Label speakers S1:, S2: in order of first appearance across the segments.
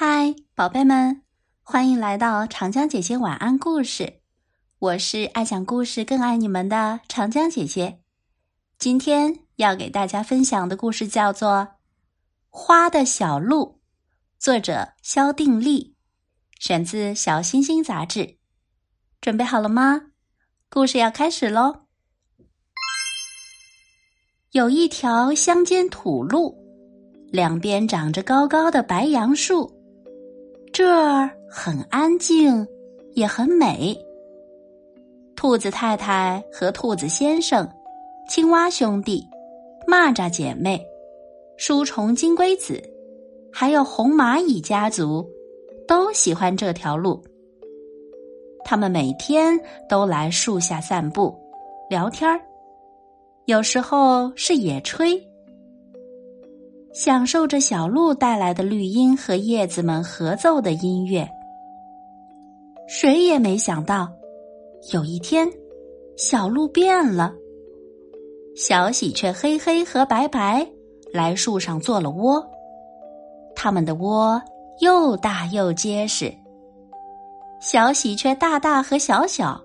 S1: 嗨，宝贝们，欢迎来到长江姐姐晚安故事。我是爱讲故事、更爱你们的长江姐姐。今天要给大家分享的故事叫做《花的小鹿》，作者肖定力，选自《小星星》杂志。准备好了吗？故事要开始喽！有一条乡间土路，两边长着高高的白杨树。这儿很安静，也很美。兔子太太和兔子先生、青蛙兄弟、蚂蚱姐妹、书虫金龟子，还有红蚂蚁家族，都喜欢这条路。他们每天都来树下散步、聊天儿，有时候是野炊。享受着小鹿带来的绿荫和叶子们合奏的音乐。谁也没想到，有一天，小鹿变了。小喜鹊黑黑和白白来树上做了窝，它们的窝又大又结实。小喜鹊大大和小小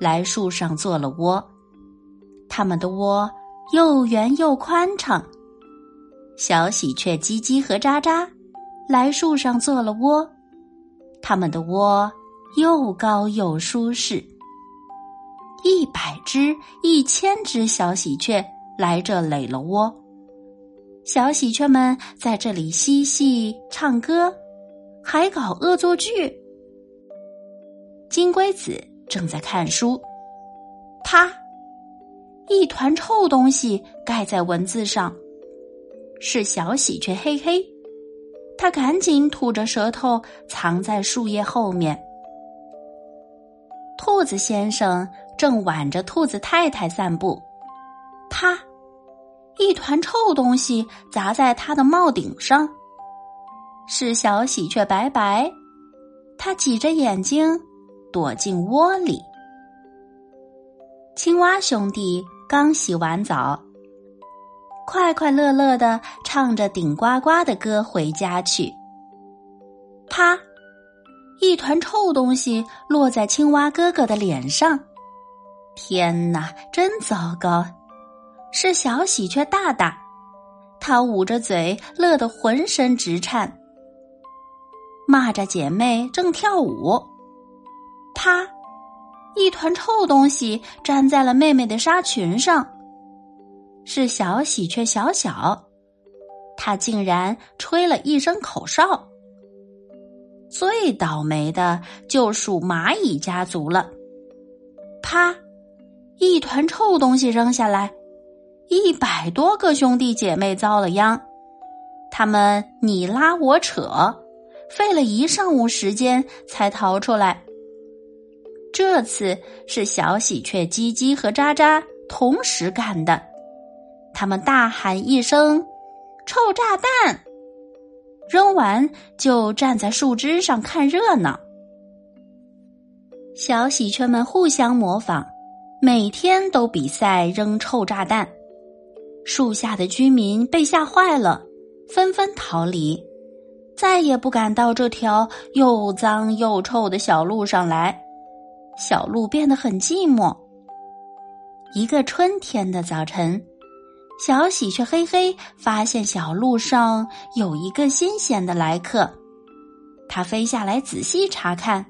S1: 来树上做了窝，它们的窝又圆又宽敞。小喜鹊叽叽和喳喳来树上做了窝，它们的窝又高又舒适。一百只、一千只小喜鹊来这垒了窝，小喜鹊们在这里嬉戏、唱歌，还搞恶作剧。金龟子正在看书，啪！一团臭东西盖在文字上。是小喜鹊嘿嘿，它赶紧吐着舌头藏在树叶后面。兔子先生正挽着兔子太太散步，啪！一团臭东西砸在他的帽顶上。是小喜鹊白白，它挤着眼睛躲进窝里。青蛙兄弟刚洗完澡。快快乐乐的唱着顶呱呱的歌回家去。啪！一团臭东西落在青蛙哥哥的脸上。天哪，真糟糕！是小喜鹊大大，他捂着嘴，乐得浑身直颤。蚂蚱姐妹正跳舞。啪！一团臭东西粘在了妹妹的纱裙上。是小喜鹊小小，他竟然吹了一声口哨。最倒霉的就属蚂蚁家族了。啪！一团臭东西扔下来，一百多个兄弟姐妹遭了殃。他们你拉我扯，费了一上午时间才逃出来。这次是小喜鹊叽叽和喳喳同时干的。他们大喊一声：“臭炸弹！”扔完就站在树枝上看热闹。小喜鹊们互相模仿，每天都比赛扔臭炸弹。树下的居民被吓坏了，纷纷逃离，再也不敢到这条又脏又臭的小路上来。小路变得很寂寞。一个春天的早晨。小喜鹊嘿嘿发现小路上有一个新鲜的来客，它飞下来仔细查看，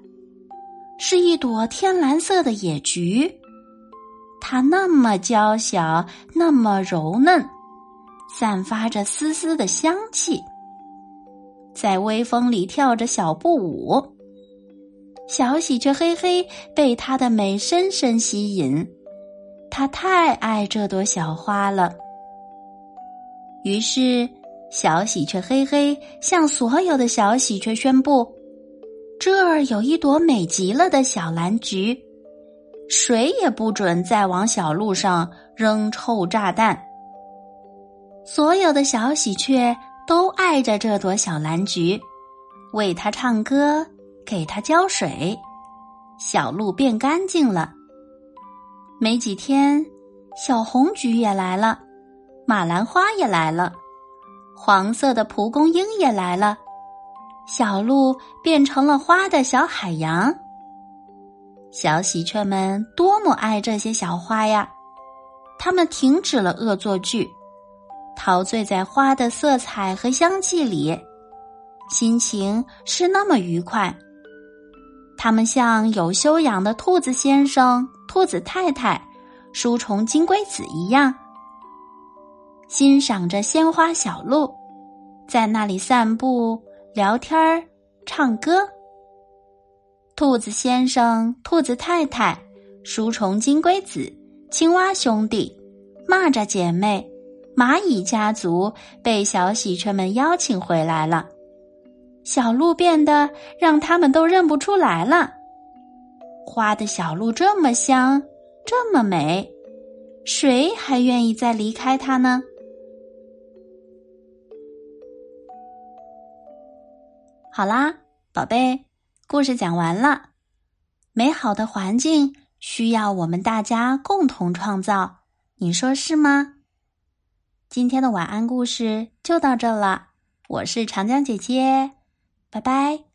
S1: 是一朵天蓝色的野菊，它那么娇小，那么柔嫩，散发着丝丝的香气，在微风里跳着小步舞。小喜鹊嘿嘿被它的美深深吸引，它太爱这朵小花了。于是，小喜鹊嘿嘿向所有的小喜鹊宣布：“这儿有一朵美极了的小蓝菊，谁也不准再往小路上扔臭炸弹。”所有的小喜鹊都爱着这朵小蓝菊，为它唱歌，给它浇水，小路变干净了。没几天，小红菊也来了。马兰花也来了，黄色的蒲公英也来了，小鹿变成了花的小海洋。小喜鹊们多么爱这些小花呀！它们停止了恶作剧，陶醉在花的色彩和香气里，心情是那么愉快。它们像有修养的兔子先生、兔子太太、书虫金龟子一样，欣赏着鲜花小鹿，在那里散步、聊天儿、唱歌。兔子先生、兔子太太、书虫金龟子、青蛙兄弟、蚂蚱姐妹、蚂蚁家族被小喜鹊们邀请回来了。小鹿变得让他们都认不出来了。花的小鹿这么香，这么美，谁还愿意再离开它呢？好啦，宝贝。故事讲完了，美好的环境需要我们大家共同创造，你说是吗？今天的晚安故事就到这了，我是长江姐姐，拜拜。